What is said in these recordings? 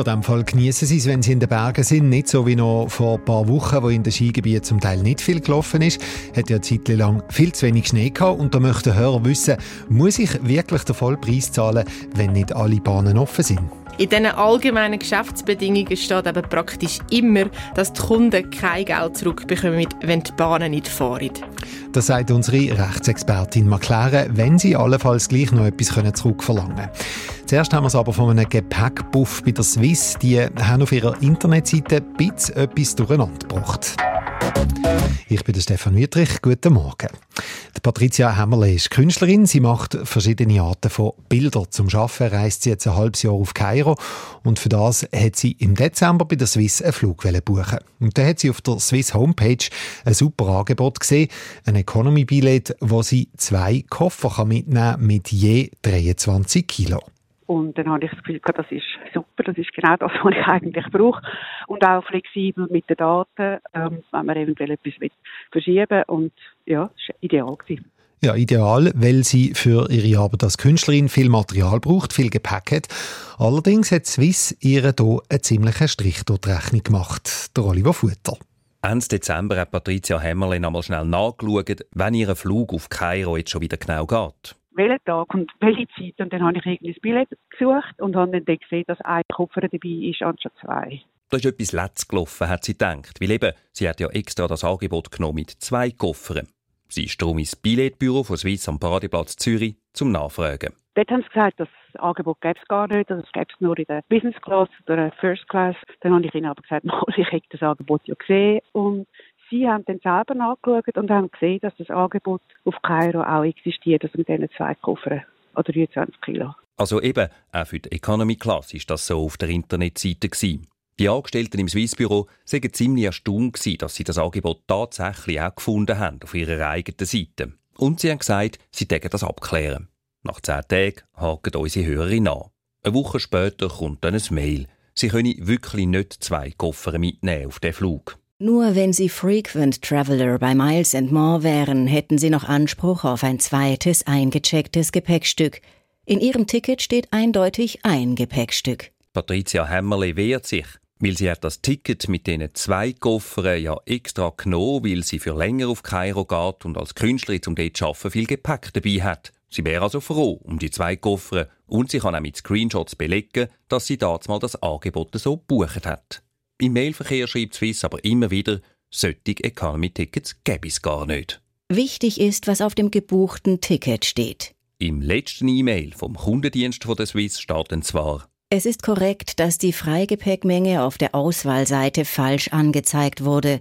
in diesem Fall genießen Sie es, wenn Sie in den Bergen sind. Nicht so wie noch vor ein paar Wochen, wo in den Skigebieten zum Teil nicht viel gelaufen ist. Hat ja eine Zeit lang viel zu wenig Schnee gehabt. Und da möchte der Hörer wissen, muss ich wirklich den Vollpreis zahlen, wenn nicht alle Bahnen offen sind? In diesen allgemeinen Geschäftsbedingungen steht aber praktisch immer, dass die Kunden kein Geld zurückbekommen, wenn die Bahnen nicht fahren. Das sagt unsere Rechtsexpertin mal klären, wenn sie allenfalls gleich noch etwas zurückverlangen können. Zuerst haben wir es aber von einem Gepäckbuff bei der Swiss. Die haben auf ihrer Internetseite ein bisschen etwas durcheinander gebracht. Ich bin der Stefan Wietrich. Guten Morgen. Die Patricia Hämmerle ist Künstlerin. Sie macht verschiedene Arten von Bildern. Zum Arbeiten reist sie jetzt ein halbes Jahr auf Kairo und für das hat sie im Dezember bei der Swiss einen Flug buchen. Und da hat sie auf der Swiss Homepage ein super Angebot gesehen, ein Economy-Billett, wo sie zwei Koffer mitnehmen kann mit je 23 Kilo. Und dann habe ich das Gefühl, das ist super, das ist genau das, was ich eigentlich brauche. Und auch flexibel mit den Daten, ähm, wenn man eventuell etwas verschieben Und ja, das war ideal. Gewesen. Ja, ideal, weil sie für ihre Arbeit als Künstlerin viel Material braucht, viel Gepäck hat. Allerdings hat Swiss ihr hier einen ziemlichen Strich durch die Rechnung gemacht. Der Oliver Futter. Ende Dezember hat Patricia Hämmerle einmal schnell nachgeschaut, wenn ihr Flug auf Kairo jetzt schon wieder genau geht welchen Tag und welche Zeit. Und dann habe ich irgendwie ein Billett gesucht und habe dann gesehen, dass ein Koffer dabei ist, anstatt zwei. Da ist etwas Letzt gelaufen, hat sie gedacht. Weil eben, sie hat ja extra das Angebot genommen mit zwei Koffern. Sie ist darum ins Billettbüro von Swiss am Paradeplatz Zürich zum Nachfragen. Dort haben sie gesagt, das Angebot gäbe es gar nicht, das gäbe es nur in der Business Class oder der First Class. Dann habe ich ihnen aber gesagt, ich hätte das Angebot ja gesehen und Sie haben dann selber nachgeschaut und haben gesehen, dass das Angebot auf Kairo auch existiert, also mit diesen zwei Koffern oder 23 Kilo. Also eben, auch für die Economy Class ist das so auf der Internetseite gewesen. Die Angestellten im Swissbüro waren ziemlich erstaunt, dass sie das Angebot tatsächlich auch gefunden haben auf ihrer eigenen Seite. Und sie haben gesagt, sie tägen das abklären. Nach zehn Tagen haken unsere Hörerin an. Eine Woche später kommt dann ein Mail. Sie können wirklich nicht zwei Koffer mitnehmen auf den Flug. Nur wenn Sie Frequent Traveler bei Miles More wären, hätten Sie noch Anspruch auf ein zweites eingechecktes Gepäckstück. In Ihrem Ticket steht eindeutig ein Gepäckstück. Patricia Hämmerle wehrt sich, weil sie hat das Ticket mit diesen zwei Koffern ja extra genommen, weil sie für länger auf Kairo geht und als Künstlerin zum dort arbeiten viel Gepäck dabei hat. Sie wäre also froh um die zwei Koffer und sie kann auch mit Screenshots belegen, dass sie damals mal das Angebot so gebucht hat. Im Mailverkehr schreibt Swiss aber immer wieder, solche Economy-Tickets gäbe es gar nicht. Wichtig ist, was auf dem gebuchten Ticket steht. Im letzten E-Mail vom Kundendienst von der Swiss dann zwar, es ist korrekt, dass die Freigepäckmenge auf der Auswahlseite falsch angezeigt wurde.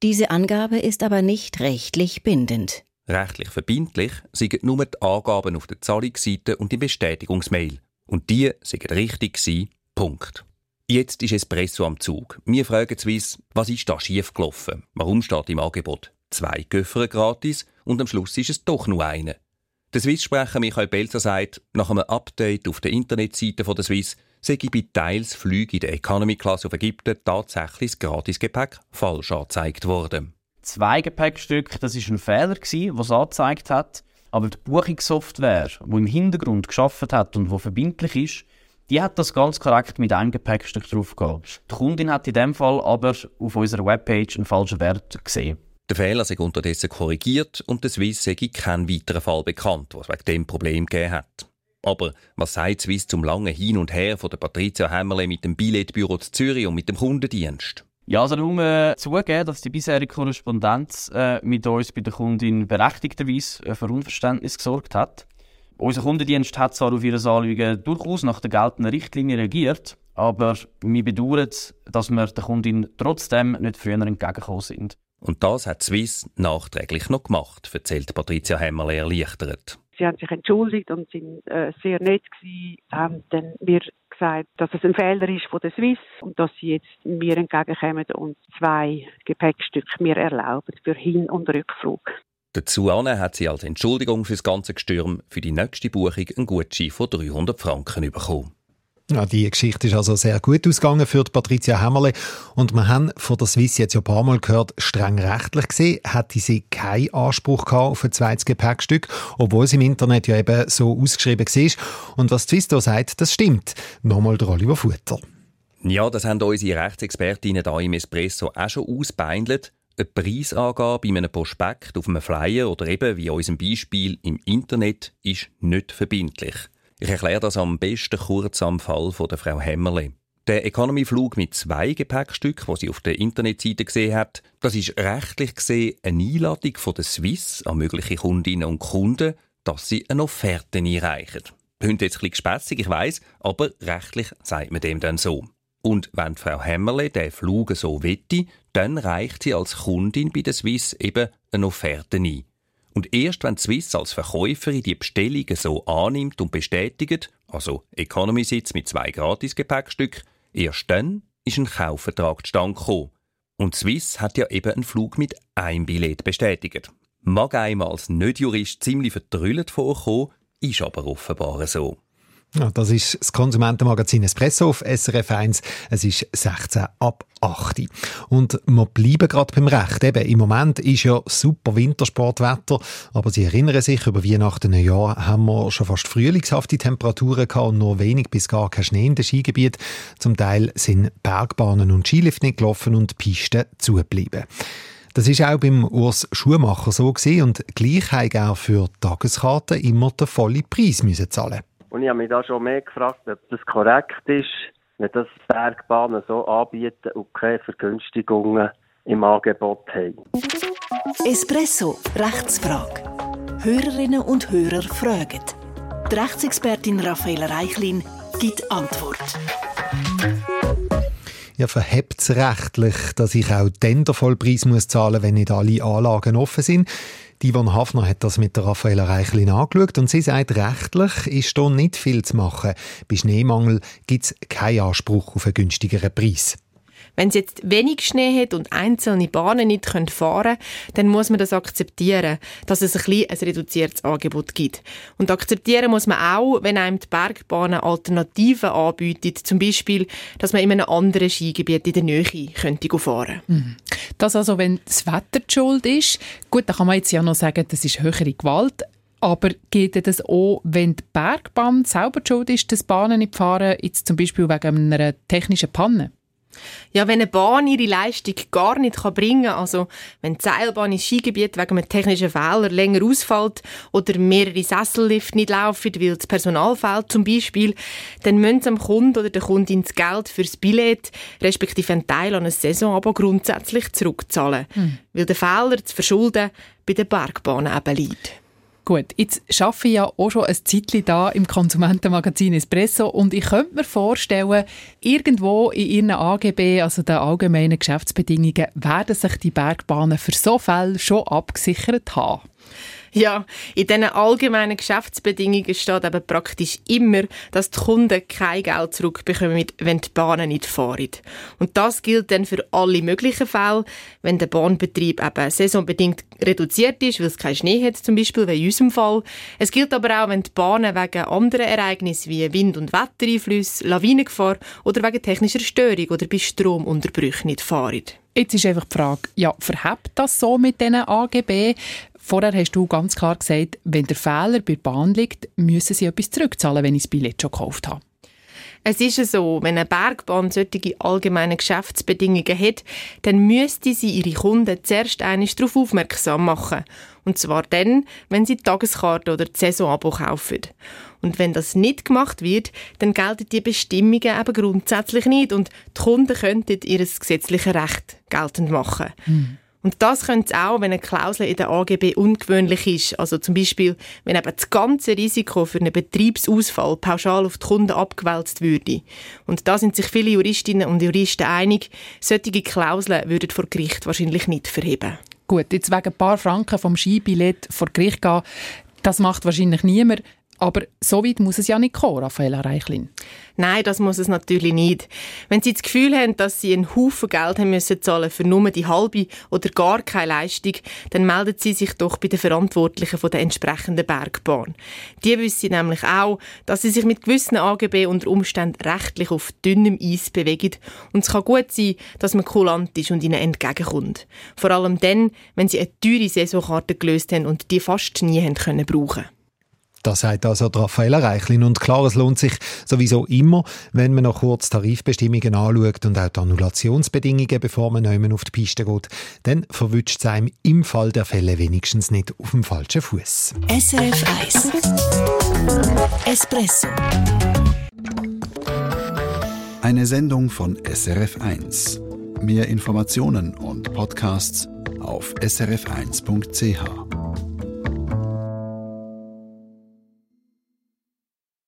Diese Angabe ist aber nicht rechtlich bindend. Rechtlich verbindlich sind nur die Angaben auf der Zahlungsseite und die Bestätigungsmail. Und die sind richtig gewesen. Punkt. Jetzt ist Espresso am Zug. Wir fragen Swiss, was ist da schiefgelaufen? Warum steht im Angebot zwei Köffer gratis und am Schluss ist es doch nur eine? Der Swiss-Sprecher Michael Belzer sagt, nach einem Update auf der Internetseite der Swiss sei bei teils Flüge in der Economy-Klasse auf Ägypten tatsächlich das Gratisgepäck falsch angezeigt worden. Zwei Gepäckstücke, das ist ein Fehler gewesen, was angezeigt hat. Aber die Buchungssoftware, die im Hintergrund geschafft hat und wo verbindlich ist, die hat das ganz korrekt mit einem Gepäckstück draufgehabt. Die Kundin hat in dem Fall aber auf unserer Webpage einen falschen Wert gesehen. Der Fehler sei unterdessen korrigiert und der Swiss sei kein weiterer Fall bekannt, was wegen dem Problem gegeben hat. Aber was sagt Swiss zum langen Hin und Her von der Patricia Hämmerle mit dem Billettbüro zu Zürich und mit dem Kundendienst? Ja, also nur äh, zugeben, dass die bisherige Korrespondenz äh, mit uns bei der Kundin berechtigterweise äh, für Unverständnis gesorgt hat. Unser Kundendienst hat zwar auf Ihre Anliegen durchaus nach der geltenden Richtlinie reagiert, aber wir bedauern, dass wir der Kundin trotzdem nicht früher entgegengekommen sind. Und das hat Swiss nachträglich noch gemacht, erzählt Patricia Hämmerle erleichtert. Sie haben sich entschuldigt und sind äh, sehr nett gewesen, haben dann mir gesagt, dass es ein Fehler ist von der Swiss und dass sie jetzt mir entgegenkommen und zwei Gepäckstücke mir erlauben für Hin- und Rückflug. Dazu hat sie als Entschuldigung für das ganze Gestürm für die nächste Buchung einen Gutschein von 300 Franken bekommen. Ja, die Geschichte ist also sehr gut ausgegangen für die Patricia Hämmerle. Und wir haben von der Swiss jetzt ja ein paar Mal gehört, streng rechtlich gesehen hätte sie keinen Anspruch gehabt auf ein zweites Gepäckstück, obwohl es im Internet ja eben so ausgeschrieben war. Und was die Swiss da sagt, das stimmt. Nochmal der Oliver Futter. Ja, das haben unsere Rechtsexpertinnen hier im Espresso auch schon ausbeindelt. Eine Preisangabe in einem Prospekt auf einem Flyer oder eben, wie in unserem Beispiel, im Internet ist nicht verbindlich. Ich erkläre das am besten kurz am Fall von der Frau Hämmerle. Der Economy-Flug mit zwei Gepäckstücken, was sie auf der Internetseite gesehen hat, das ist rechtlich gesehen eine Einladung von der Swiss an mögliche Kundinnen und Kunden, dass sie eine Offerte einreichen. Klingt jetzt ein bisschen spässig, ich weiss, aber rechtlich sagt man dem dann so. Und wenn Frau Hämmerle den Flug so wette, dann reicht sie als Kundin bei der Swiss eben eine Offerte ein. Und erst wenn die Swiss als Verkäuferin die Bestellungen so annimmt und bestätigt, also Economy-Sitz mit zwei Gratis-Gepäckstücken, erst dann ist ein Kaufvertrag zustande gekommen. Und Swiss hat ja eben einen Flug mit einem Billett bestätigt. Mag einem als Nicht-Jurist ziemlich vertrüllt vorkommen, ist aber offenbar so. Ja, das ist das Konsumentenmagazin Espresso auf SRF 1. Es ist 16 ab 8. Und wir bleiben gerade beim Recht. Eben, im Moment ist ja super Wintersportwetter, aber Sie erinnern sich, über Weihnachten ein Jahr haben wir schon fast frühlingshafte Temperaturen gehabt und nur wenig bis gar kein Schnee in den Skigebiet. Zum Teil sind Bergbahnen und Skilift nicht gelaufen und Pisten zugeblieben. Das ist auch beim Urs Schuhmacher so gewesen und gleich hat er für Tageskarten immer den vollen Preis müssen zahlen und ich habe mich da schon mehr gefragt, ob das korrekt ist, wenn das Bergbahnen so anbieten und keine Vergünstigungen im Angebot haben. Espresso Rechtsfrage. Hörerinnen und Hörer fragen. Die Rechtsexpertin Raffaella Reichlin gibt Antwort. Ja, verhebt es rechtlich, dass ich auch dann den Vollpreis muss zahlen muss, wenn nicht alle Anlagen offen sind? Die Yvonne Hafner hat das mit der Raffaella Reichlin angeschaut und sie sagt, rechtlich ist hier nicht viel zu machen. Bei Schneemangel gibt es keinen Anspruch auf einen günstigeren Preis. Wenn es jetzt wenig Schnee hat und einzelne Bahnen nicht fahren können, dann muss man das akzeptieren, dass es ein, bisschen ein reduziertes Angebot gibt. Und akzeptieren muss man auch, wenn einem die Bergbahnen Alternativen anbietet, zum Beispiel, dass man in einem anderen Skigebiet in der Nähe könnte fahren mhm. Das also, wenn das Wetter die Schuld ist, gut, dann kann man jetzt ja noch sagen, das ist höhere Gewalt, aber geht das auch, wenn die Bergbahn selber schuld ist, dass Bahnen nicht fahren, jetzt zum Beispiel wegen einer technischen Panne? Ja, wenn eine Bahn ihre Leistung gar nicht bringen kann, also wenn die Seilbahn ins Skigebiet wegen einem technischen Fehler länger ausfällt oder mehrere Sessellifte nicht laufen, weil das Personal fehlt zum Beispiel, dann müssen sie dem Kunden oder der Kundin das Geld fürs Billett respektive einen Teil an einer Saison aber grundsätzlich zurückzahlen, hm. weil der Fehler zu verschulden bei der Bergbahn eben liegt. Gut, jetzt arbeite ich ja auch schon ein Zeitchen da im Konsumentenmagazin Espresso und ich könnte mir vorstellen, irgendwo in ihren AGB, also den allgemeinen Geschäftsbedingungen, werden sich die Bergbahnen für so Fälle schon abgesichert haben. Ja, in diesen allgemeinen Geschäftsbedingungen steht aber praktisch immer, dass die Kunden kein Geld zurückbekommen, wenn die Bahnen nicht fahren. Und das gilt dann für alle möglichen Fälle, wenn der Bahnbetrieb eben saisonbedingt reduziert ist, weil es keinen Schnee hat, zum Beispiel, wie in unserem Fall. Es gilt aber auch, wenn die Bahnen wegen anderen Ereignissen wie Wind- und Wettereinflüsse, Lawinengefahr oder wegen technischer Störung oder bei Stromunterbrüchen nicht fahren. Jetzt ist einfach die Frage, ja, verhebt das so mit diesen AGB? Vorher hast du ganz klar gesagt, wenn der Fehler bei der Bahn liegt, müssen sie etwas zurückzahlen, wenn ich das Billett schon gekauft habe. Es ist so, wenn eine Bergbahn solche allgemeine Geschäftsbedingungen hat, dann müsste sie ihre Kunden zuerst einmal darauf aufmerksam machen. Und zwar dann, wenn sie die Tageskarte oder die Saisonabo kaufen. Und wenn das nicht gemacht wird, dann gelten die Bestimmungen eben grundsätzlich nicht und die Kunden könnten ihr gesetzliches Recht geltend machen. Mhm. Und das könnte es auch, wenn eine Klausel in der AGB ungewöhnlich ist. Also zum Beispiel, wenn eben das ganze Risiko für einen Betriebsausfall pauschal auf die Kunden abgewälzt würde. Und da sind sich viele Juristinnen und Juristen einig, solche Klauseln würden vor Gericht wahrscheinlich nicht verheben. Gut, jetzt wegen ein paar Franken vom Skibillett vor Gericht gehen, das macht wahrscheinlich niemand. Aber so weit muss es ja nicht kommen, Raffaella Reichlin. Nein, das muss es natürlich nicht. Wenn Sie das Gefühl haben, dass Sie einen Haufen Geld haben müssen zahlen für nur die halbe oder gar keine Leistung, dann melden Sie sich doch bei den Verantwortlichen von der entsprechenden Bergbahn. Die wissen nämlich auch, dass Sie sich mit gewissen AGB unter Umständen rechtlich auf dünnem Eis bewegen und es kann gut sein, dass man kulant ist und ihnen entgegenkommt. Vor allem dann, wenn Sie eine teure Saisonkarte gelöst haben und die fast nie haben können brauchen das sagt also Raffaella Reichlin. Und klar, es lohnt sich sowieso immer, wenn man noch kurz Tarifbestimmungen anschaut und auch die Annulationsbedingungen, bevor man neu auf die Piste geht. Dann verwünscht es einem im Fall der Fälle wenigstens nicht auf dem falschen Fuß. SRF 1 Espresso Eine Sendung von SRF 1. Mehr Informationen und Podcasts auf srf1.ch.